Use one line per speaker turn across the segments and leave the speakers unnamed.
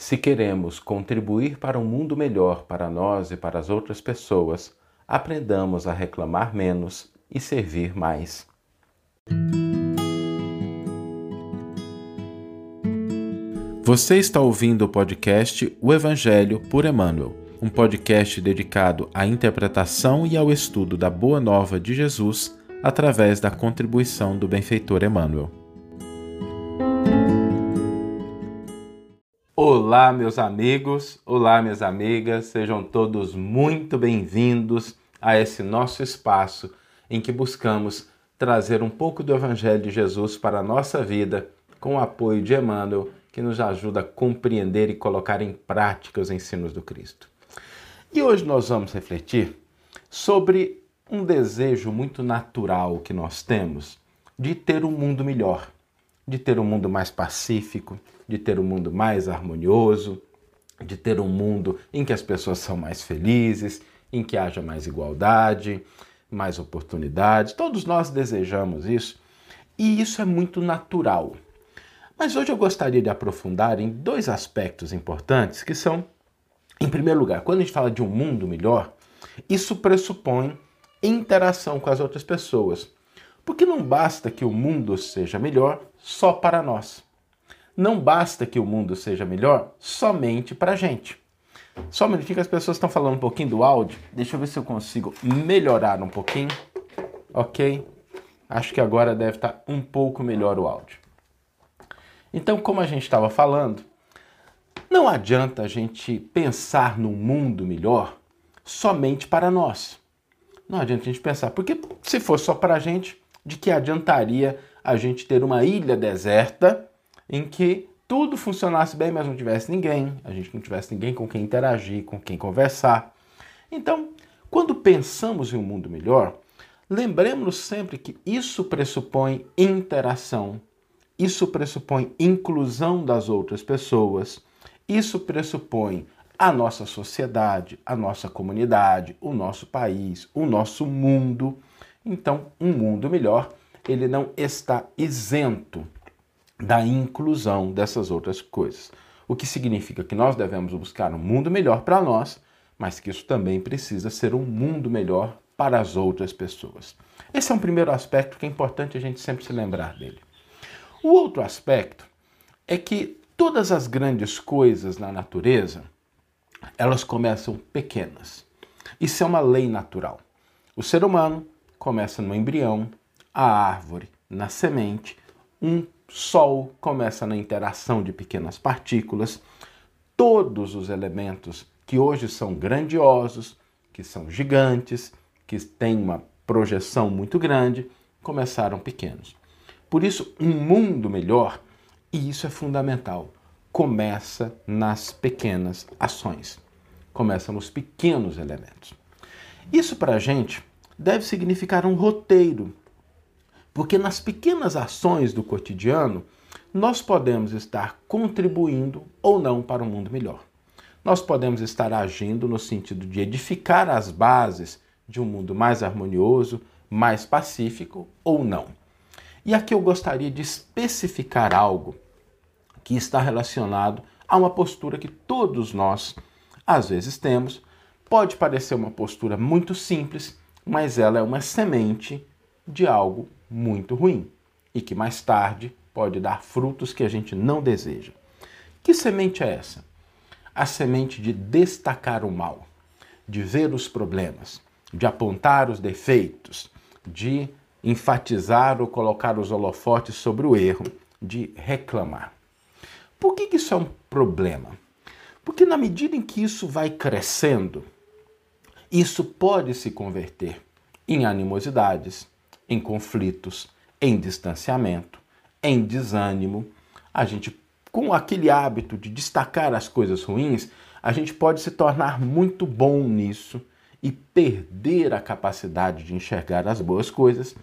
Se queremos contribuir para um mundo melhor para nós e para as outras pessoas, aprendamos a reclamar menos e servir mais. Você está ouvindo o podcast O Evangelho por Emmanuel, um podcast dedicado à interpretação e ao estudo da Boa Nova de Jesus através da contribuição do benfeitor Emmanuel. Olá, meus amigos, olá, minhas amigas, sejam todos muito bem-vindos a esse nosso espaço em que buscamos trazer um pouco do Evangelho de Jesus para a nossa vida com o apoio de Emmanuel que nos ajuda a compreender e colocar em prática os ensinos do Cristo. E hoje nós vamos refletir sobre um desejo muito natural que nós temos de ter um mundo melhor, de ter um mundo mais pacífico, de ter um mundo mais harmonioso, de ter um mundo em que as pessoas são mais felizes, em que haja mais igualdade, mais oportunidades. Todos nós desejamos isso e isso é muito natural. Mas hoje eu gostaria de aprofundar em dois aspectos importantes que são, em primeiro lugar, quando a gente fala de um mundo melhor, isso pressupõe interação com as outras pessoas. Porque não basta que o mundo seja melhor só para nós. Não basta que o mundo seja melhor somente para a gente. Só um minutinho que as pessoas estão falando um pouquinho do áudio. Deixa eu ver se eu consigo melhorar um pouquinho. Ok? Acho que agora deve estar um pouco melhor o áudio. Então, como a gente estava falando, não adianta a gente pensar num mundo melhor somente para nós. Não adianta a gente pensar, porque se fosse só para a gente, de que adiantaria a gente ter uma ilha deserta em que tudo funcionasse bem, mas não tivesse ninguém, a gente não tivesse ninguém com quem interagir, com quem conversar. Então, quando pensamos em um mundo melhor, lembremos sempre que isso pressupõe interação, isso pressupõe inclusão das outras pessoas. Isso pressupõe a nossa sociedade, a nossa comunidade, o nosso país, o nosso mundo. Então, um mundo melhor, ele não está isento da inclusão dessas outras coisas. O que significa que nós devemos buscar um mundo melhor para nós, mas que isso também precisa ser um mundo melhor para as outras pessoas. Esse é um primeiro aspecto que é importante a gente sempre se lembrar dele. O outro aspecto é que todas as grandes coisas na natureza, elas começam pequenas. Isso é uma lei natural. O ser humano começa no embrião, a árvore na semente, um sol começa na interação de pequenas partículas. Todos os elementos que hoje são grandiosos, que são gigantes, que têm uma projeção muito grande, começaram pequenos. Por isso, um mundo melhor, e isso é fundamental, começa nas pequenas ações, começa nos pequenos elementos. Isso para a gente deve significar um roteiro, porque nas pequenas ações do cotidiano nós podemos estar contribuindo ou não para um mundo melhor. Nós podemos estar agindo no sentido de edificar as bases de um mundo mais harmonioso, mais pacífico ou não. E aqui eu gostaria de especificar algo que está relacionado a uma postura que todos nós às vezes temos. Pode parecer uma postura muito simples, mas ela é uma semente de algo muito ruim e que mais tarde pode dar frutos que a gente não deseja. Que semente é essa? A semente de destacar o mal, de ver os problemas, de apontar os defeitos, de enfatizar ou colocar os holofotes sobre o erro de reclamar. Por que, isso é um problema? Porque na medida em que isso vai crescendo, isso pode se converter em animosidades, em conflitos, em distanciamento, em desânimo. A gente, com aquele hábito de destacar as coisas ruins, a gente pode se tornar muito bom nisso e perder a capacidade de enxergar as boas coisas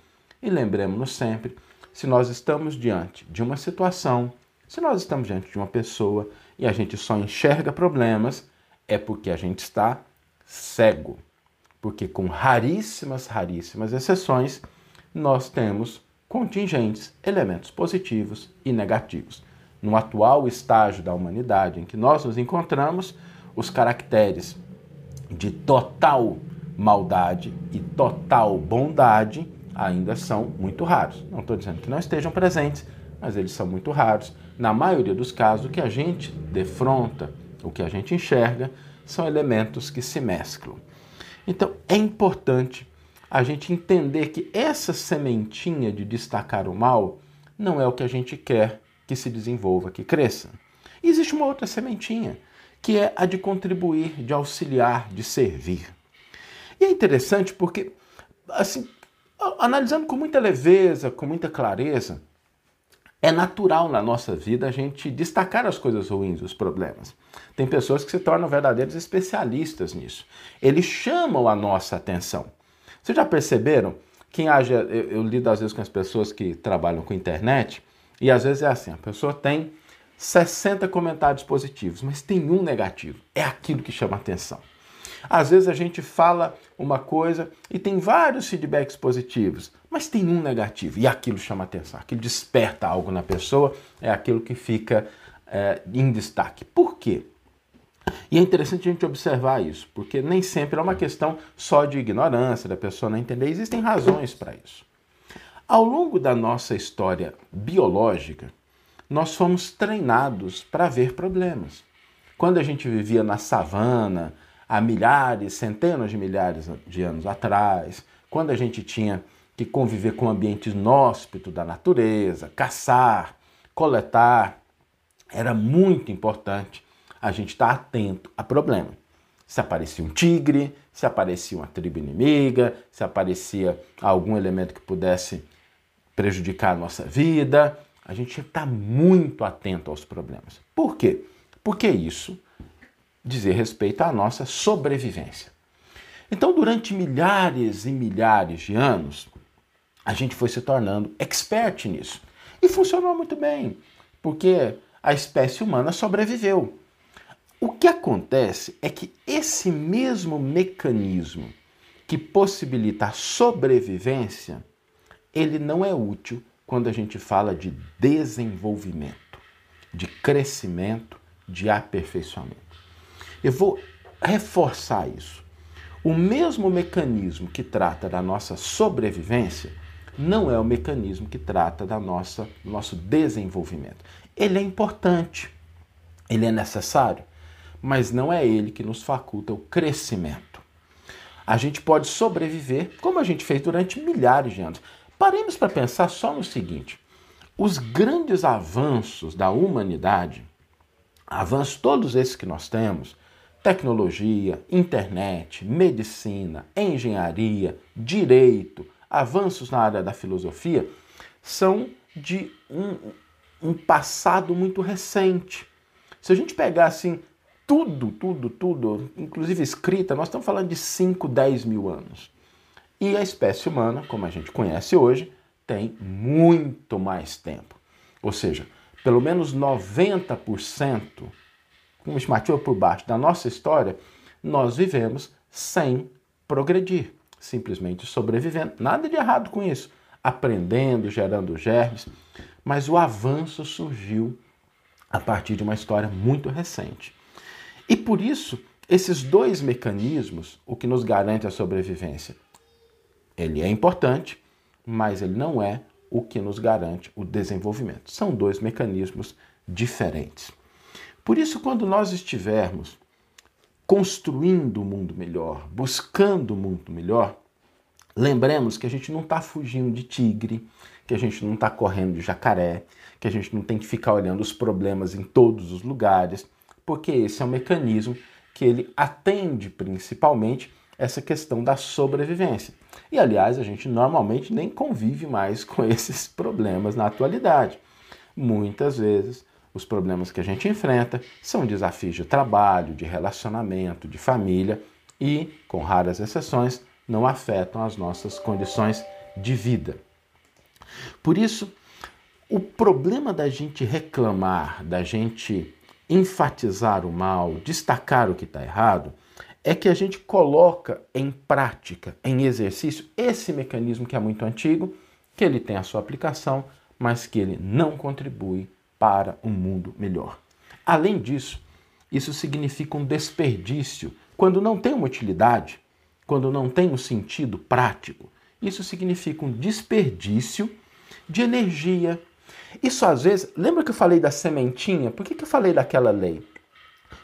e lembremos-nos sempre: se nós estamos diante de uma situação, se nós estamos diante de uma pessoa e a gente só enxerga problemas, é porque a gente está cego. Porque, com raríssimas, raríssimas exceções, nós temos contingentes elementos positivos e negativos. no atual estágio da humanidade em que nós nos encontramos, os caracteres de total maldade e total bondade ainda são muito raros. Não estou dizendo que não estejam presentes, mas eles são muito raros. Na maioria dos casos, o que a gente defronta, o que a gente enxerga, são elementos que se mesclam. Então é importante a gente entender que essa sementinha de destacar o mal não é o que a gente quer que se desenvolva, que cresça. E existe uma outra sementinha, que é a de contribuir, de auxiliar, de servir. E é interessante porque, assim, analisando com muita leveza, com muita clareza, é natural na nossa vida a gente destacar as coisas ruins, os problemas. Tem pessoas que se tornam verdadeiros especialistas nisso. Eles chamam a nossa atenção. Vocês já perceberam? Quem haja, eu, eu lido às vezes com as pessoas que trabalham com internet, e às vezes é assim: a pessoa tem 60 comentários positivos, mas tem um negativo. É aquilo que chama atenção. Às vezes a gente fala uma coisa e tem vários feedbacks positivos, mas tem um negativo e aquilo chama atenção, aquilo desperta algo na pessoa, é aquilo que fica é, em destaque. Por quê? E é interessante a gente observar isso, porque nem sempre é uma questão só de ignorância, da pessoa não entender, existem razões para isso. Ao longo da nossa história biológica, nós fomos treinados para ver problemas. Quando a gente vivia na savana, há milhares, centenas de milhares de anos atrás, quando a gente tinha que conviver com o ambiente inóspito da natureza, caçar, coletar, era muito importante a gente estar atento a problema. Se aparecia um tigre, se aparecia uma tribo inimiga, se aparecia algum elemento que pudesse prejudicar a nossa vida, a gente estar muito atento aos problemas. Por quê? Porque isso dizer respeito à nossa sobrevivência. Então, durante milhares e milhares de anos, a gente foi se tornando expert nisso. E funcionou muito bem, porque a espécie humana sobreviveu. O que acontece é que esse mesmo mecanismo que possibilita a sobrevivência, ele não é útil quando a gente fala de desenvolvimento, de crescimento, de aperfeiçoamento. Eu vou reforçar isso. O mesmo mecanismo que trata da nossa sobrevivência não é o mecanismo que trata da nossa nosso desenvolvimento. Ele é importante, ele é necessário, mas não é ele que nos faculta o crescimento. A gente pode sobreviver como a gente fez durante milhares de anos. Paremos para pensar só no seguinte: os grandes avanços da humanidade, avanços todos esses que nós temos, tecnologia, internet, medicina, engenharia, direito, avanços na área da filosofia, são de um, um passado muito recente. Se a gente pegar assim tudo, tudo, tudo, inclusive escrita, nós estamos falando de 5, 10 mil anos. E a espécie humana, como a gente conhece hoje, tem muito mais tempo. Ou seja, pelo menos 90% uma estimativa por baixo da nossa história, nós vivemos sem progredir, simplesmente sobrevivendo. Nada de errado com isso. Aprendendo, gerando germes, mas o avanço surgiu a partir de uma história muito recente. E por isso, esses dois mecanismos, o que nos garante a sobrevivência, ele é importante, mas ele não é o que nos garante o desenvolvimento. São dois mecanismos diferentes. Por isso, quando nós estivermos construindo um mundo melhor, buscando um mundo melhor, lembremos que a gente não está fugindo de tigre, que a gente não está correndo de jacaré, que a gente não tem que ficar olhando os problemas em todos os lugares, porque esse é um mecanismo que ele atende principalmente essa questão da sobrevivência. E aliás, a gente normalmente nem convive mais com esses problemas na atualidade. Muitas vezes os problemas que a gente enfrenta são desafios de trabalho, de relacionamento, de família e, com raras exceções, não afetam as nossas condições de vida. Por isso, o problema da gente reclamar, da gente enfatizar o mal, destacar o que está errado, é que a gente coloca em prática, em exercício, esse mecanismo que é muito antigo, que ele tem a sua aplicação, mas que ele não contribui para um mundo melhor. Além disso, isso significa um desperdício quando não tem uma utilidade, quando não tem um sentido prático. Isso significa um desperdício de energia. Isso às vezes, lembra que eu falei da sementinha? Por que, que eu falei daquela lei?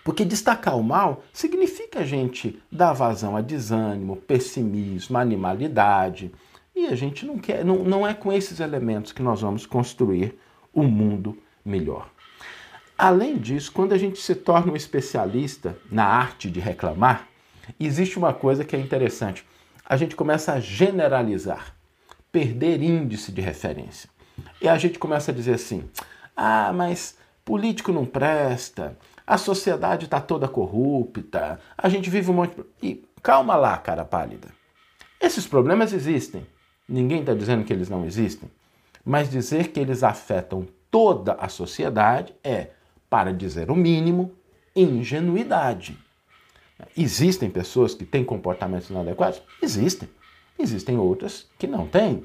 Porque destacar o mal significa a gente dar vazão a desânimo, pessimismo, animalidade. E a gente não quer, não, não é com esses elementos que nós vamos construir um mundo melhor. Além disso, quando a gente se torna um especialista na arte de reclamar, existe uma coisa que é interessante. A gente começa a generalizar, perder índice de referência. E a gente começa a dizer assim: ah, mas político não presta, a sociedade está toda corrupta, a gente vive um monte. E calma lá, cara pálida. Esses problemas existem. Ninguém está dizendo que eles não existem. Mas dizer que eles afetam toda a sociedade é, para dizer o mínimo, ingenuidade. Existem pessoas que têm comportamentos inadequados? Existem. Existem outras que não têm.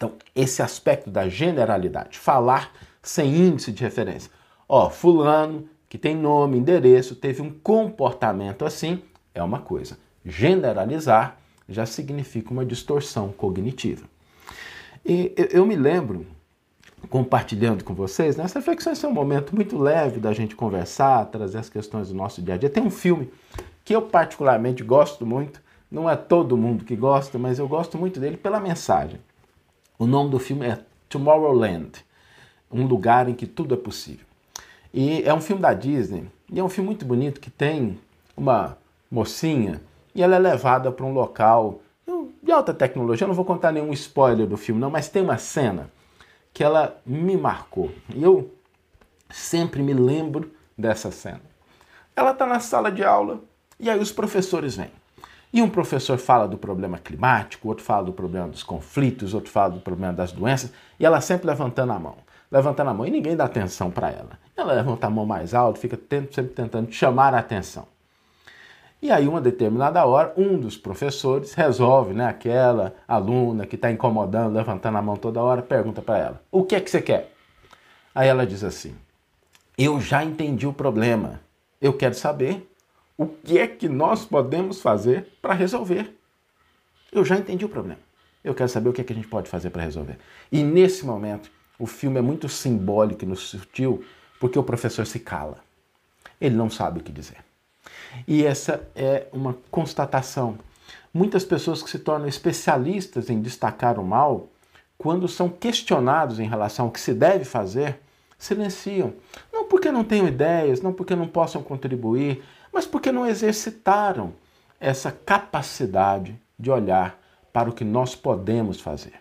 Então, esse aspecto da generalidade, falar sem índice de referência. Ó, fulano que tem nome, endereço, teve um comportamento assim, é uma coisa. Generalizar já significa uma distorção cognitiva. E eu me lembro, compartilhando com vocês, nessa reflexão é um momento muito leve da gente conversar, trazer as questões do nosso dia a dia. Tem um filme que eu particularmente gosto muito, não é todo mundo que gosta, mas eu gosto muito dele pela mensagem. O nome do filme é Tomorrowland, um lugar em que tudo é possível. E é um filme da Disney, e é um filme muito bonito que tem uma mocinha e ela é levada para um local de alta tecnologia. Eu não vou contar nenhum spoiler do filme, não, mas tem uma cena que ela me marcou. E eu sempre me lembro dessa cena. Ela está na sala de aula e aí os professores vêm. E um professor fala do problema climático, outro fala do problema dos conflitos, outro fala do problema das doenças, e ela sempre levantando a mão levantando a mão e ninguém dá atenção para ela. Ela levanta a mão mais alto, fica sempre tentando chamar a atenção. E aí, uma determinada hora, um dos professores resolve, né, aquela aluna que está incomodando, levantando a mão toda hora, pergunta para ela: O que é que você quer? Aí ela diz assim: Eu já entendi o problema. Eu quero saber o que é que nós podemos fazer para resolver. Eu já entendi o problema. Eu quero saber o que é que a gente pode fazer para resolver. E nesse momento, o filme é muito simbólico e no sutil, porque o professor se cala. Ele não sabe o que dizer. E essa é uma constatação. Muitas pessoas que se tornam especialistas em destacar o mal, quando são questionados em relação ao que se deve fazer, silenciam. Não porque não tenham ideias, não porque não possam contribuir, mas porque não exercitaram essa capacidade de olhar para o que nós podemos fazer.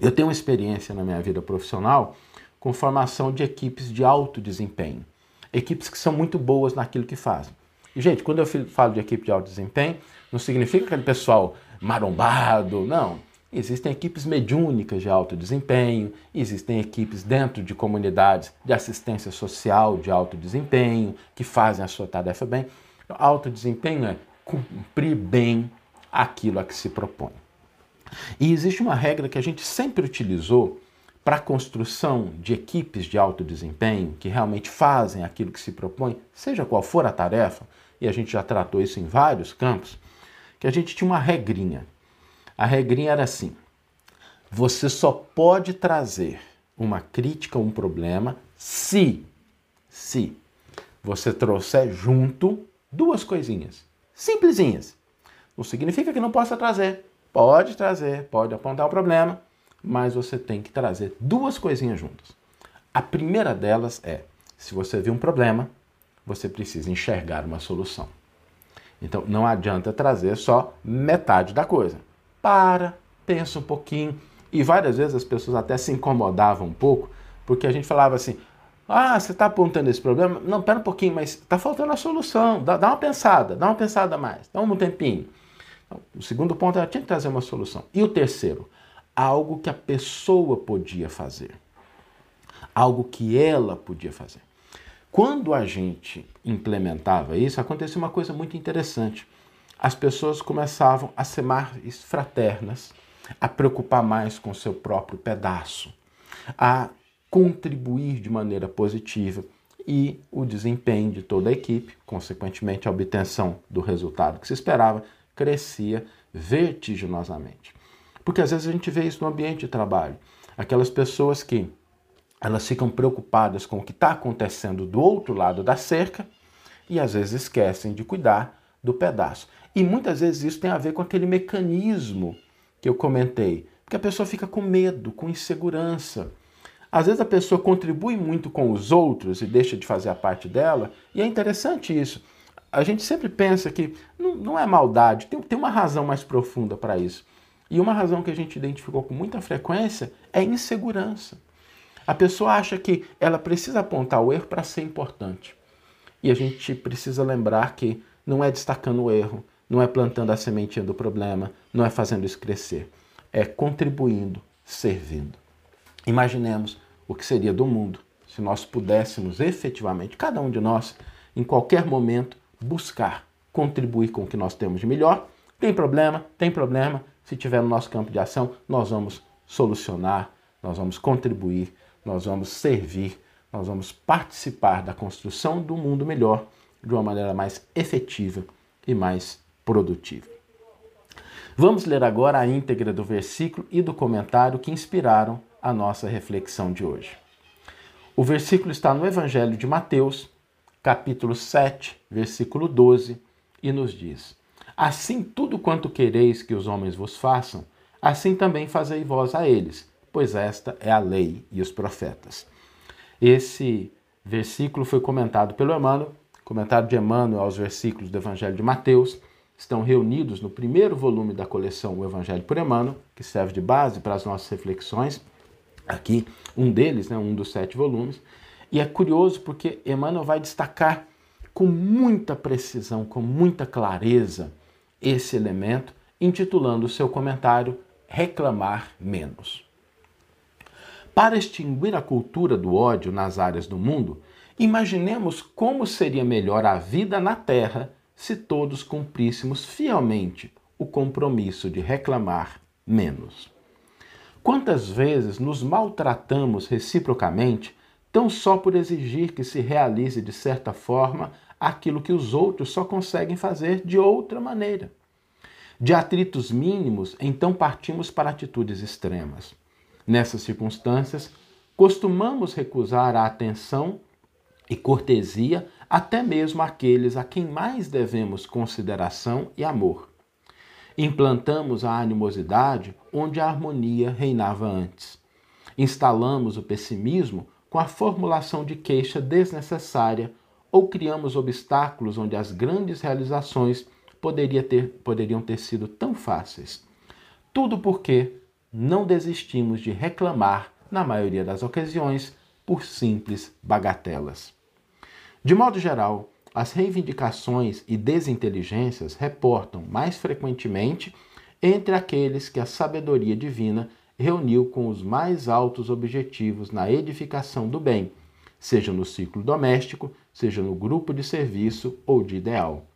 Eu tenho uma experiência na minha vida profissional com formação de equipes de alto desempenho. Equipes que são muito boas naquilo que fazem. E, gente, quando eu falo de equipe de alto desempenho, não significa aquele pessoal marombado, não. Existem equipes mediúnicas de alto desempenho, existem equipes dentro de comunidades de assistência social de alto desempenho, que fazem a sua tarefa bem. Alto desempenho é cumprir bem aquilo a que se propõe. E existe uma regra que a gente sempre utilizou para a construção de equipes de alto desempenho que realmente fazem aquilo que se propõe, seja qual for a tarefa, e a gente já tratou isso em vários campos, que a gente tinha uma regrinha. A regrinha era assim: você só pode trazer uma crítica, um problema, se, se você trouxer junto duas coisinhas, simplesinhas. Não significa que não possa trazer, Pode trazer, pode apontar o problema, mas você tem que trazer duas coisinhas juntas. A primeira delas é: se você vê um problema, você precisa enxergar uma solução. Então não adianta trazer só metade da coisa. Para, pensa um pouquinho. E várias vezes as pessoas até se incomodavam um pouco, porque a gente falava assim: ah, você está apontando esse problema? Não, pera um pouquinho, mas está faltando a solução. Dá, dá, uma pensada, dá uma pensada mais, dá um tempinho. Então, o segundo ponto ela tinha que trazer uma solução. E o terceiro, algo que a pessoa podia fazer. Algo que ela podia fazer. Quando a gente implementava isso, acontecia uma coisa muito interessante. As pessoas começavam a ser mais fraternas, a preocupar mais com seu próprio pedaço, a contribuir de maneira positiva e o desempenho de toda a equipe, consequentemente a obtenção do resultado que se esperava, crescia vertiginosamente. Porque às vezes a gente vê isso no ambiente de trabalho. Aquelas pessoas que elas ficam preocupadas com o que está acontecendo do outro lado da cerca e às vezes esquecem de cuidar do pedaço. E muitas vezes isso tem a ver com aquele mecanismo que eu comentei, porque a pessoa fica com medo, com insegurança. Às vezes a pessoa contribui muito com os outros e deixa de fazer a parte dela, e é interessante isso. A gente sempre pensa que não, não é maldade, tem, tem uma razão mais profunda para isso. E uma razão que a gente identificou com muita frequência é insegurança. A pessoa acha que ela precisa apontar o erro para ser importante. E a gente precisa lembrar que não é destacando o erro, não é plantando a sementinha do problema, não é fazendo isso crescer. É contribuindo, servindo. Imaginemos o que seria do mundo se nós pudéssemos efetivamente, cada um de nós, em qualquer momento, buscar contribuir com o que nós temos de melhor. Tem problema? Tem problema. Se tiver no nosso campo de ação, nós vamos solucionar, nós vamos contribuir, nós vamos servir, nós vamos participar da construção do mundo melhor de uma maneira mais efetiva e mais produtiva. Vamos ler agora a íntegra do versículo e do comentário que inspiraram a nossa reflexão de hoje. O versículo está no Evangelho de Mateus, capítulo 7, versículo 12, e nos diz: Assim tudo quanto quereis que os homens vos façam, assim também fazei vós a eles, pois esta é a lei e os profetas. Esse versículo foi comentado pelo Emmanuel, comentário de Emmanuel aos versículos do Evangelho de Mateus, estão reunidos no primeiro volume da coleção O Evangelho por Emmanuel, que serve de base para as nossas reflexões. Aqui, um deles, né, um dos sete volumes. E é curioso porque Emmanuel vai destacar com muita precisão, com muita clareza, esse elemento, intitulando o seu comentário Reclamar Menos. Para extinguir a cultura do ódio nas áreas do mundo, imaginemos como seria melhor a vida na Terra se todos cumpríssemos fielmente o compromisso de reclamar menos. Quantas vezes nos maltratamos reciprocamente tão só por exigir que se realize de certa forma aquilo que os outros só conseguem fazer de outra maneira? De atritos mínimos, então partimos para atitudes extremas. Nessas circunstâncias, costumamos recusar a atenção e cortesia até mesmo àqueles a quem mais devemos consideração e amor. Implantamos a animosidade onde a harmonia reinava antes. Instalamos o pessimismo com a formulação de queixa desnecessária ou criamos obstáculos onde as grandes realizações poderia ter, poderiam ter sido tão fáceis. Tudo porque não desistimos de reclamar, na maioria das ocasiões, por simples bagatelas. De modo geral, as reivindicações e desinteligências reportam mais frequentemente entre aqueles que a sabedoria divina reuniu com os mais altos objetivos na edificação do bem, seja no ciclo doméstico, seja no grupo de serviço ou de ideal.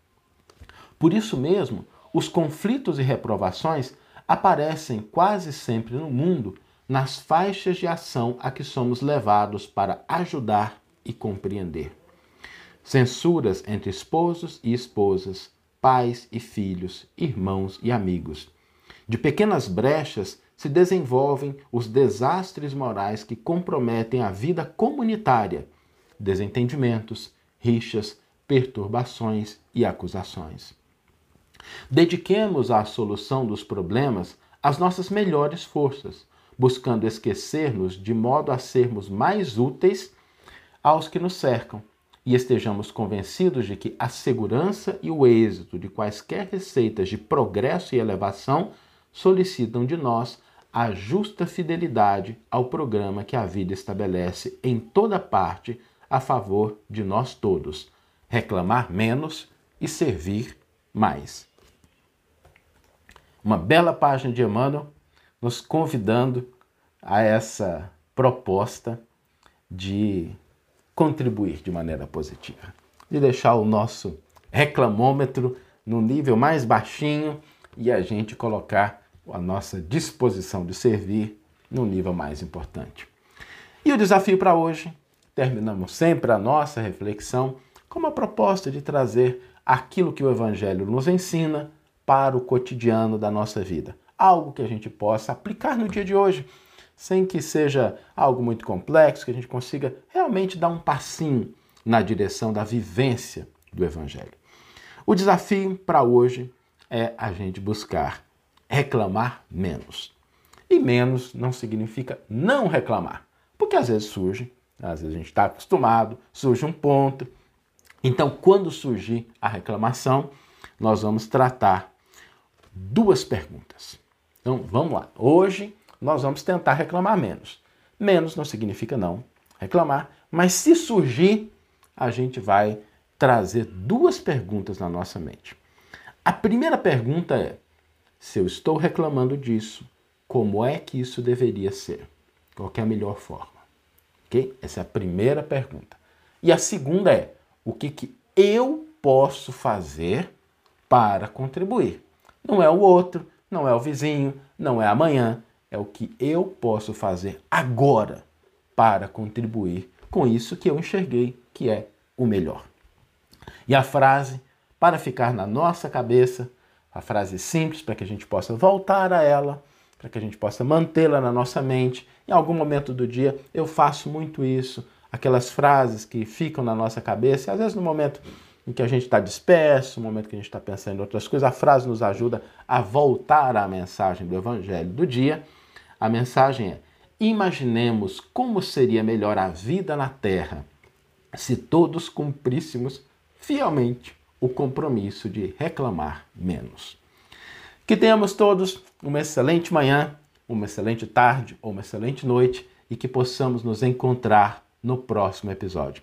Por isso mesmo, os conflitos e reprovações aparecem quase sempre no mundo nas faixas de ação a que somos levados para ajudar e compreender. Censuras entre esposos e esposas, pais e filhos, irmãos e amigos. De pequenas brechas se desenvolvem os desastres morais que comprometem a vida comunitária, desentendimentos, rixas, perturbações e acusações. Dediquemos à solução dos problemas as nossas melhores forças, buscando esquecer-nos de modo a sermos mais úteis aos que nos cercam e estejamos convencidos de que a segurança e o êxito de quaisquer receitas de progresso e elevação solicitam de nós a justa fidelidade ao programa que a vida estabelece em toda parte a favor de nós todos. Reclamar menos e servir mais uma bela página de Emmanuel nos convidando a essa proposta de contribuir de maneira positiva, de deixar o nosso reclamômetro no nível mais baixinho e a gente colocar a nossa disposição de servir no nível mais importante. E o desafio para hoje, terminamos sempre a nossa reflexão com uma proposta de trazer aquilo que o Evangelho nos ensina para o cotidiano da nossa vida. Algo que a gente possa aplicar no dia de hoje, sem que seja algo muito complexo, que a gente consiga realmente dar um passinho na direção da vivência do Evangelho. O desafio para hoje é a gente buscar reclamar menos. E menos não significa não reclamar, porque às vezes surge, às vezes a gente está acostumado, surge um ponto. Então, quando surgir a reclamação, nós vamos tratar duas perguntas. Então, vamos lá. Hoje nós vamos tentar reclamar menos. Menos não significa não reclamar, mas se surgir, a gente vai trazer duas perguntas na nossa mente. A primeira pergunta é: se eu estou reclamando disso, como é que isso deveria ser? Qual é a melhor forma? Ok? Essa é a primeira pergunta. E a segunda é: o que, que eu posso fazer para contribuir? Não é o outro, não é o vizinho, não é amanhã, é o que eu posso fazer agora para contribuir com isso que eu enxerguei que é o melhor. E a frase, para ficar na nossa cabeça, a frase simples para que a gente possa voltar a ela, para que a gente possa mantê-la na nossa mente. Em algum momento do dia eu faço muito isso, aquelas frases que ficam na nossa cabeça, às vezes no momento em que a gente está disperso, no momento que a gente está pensando em outras coisas, a frase nos ajuda a voltar à mensagem do Evangelho do dia. A mensagem é: imaginemos como seria melhor a vida na Terra se todos cumpríssemos fielmente o compromisso de reclamar menos. Que tenhamos todos uma excelente manhã, uma excelente tarde ou uma excelente noite e que possamos nos encontrar no próximo episódio.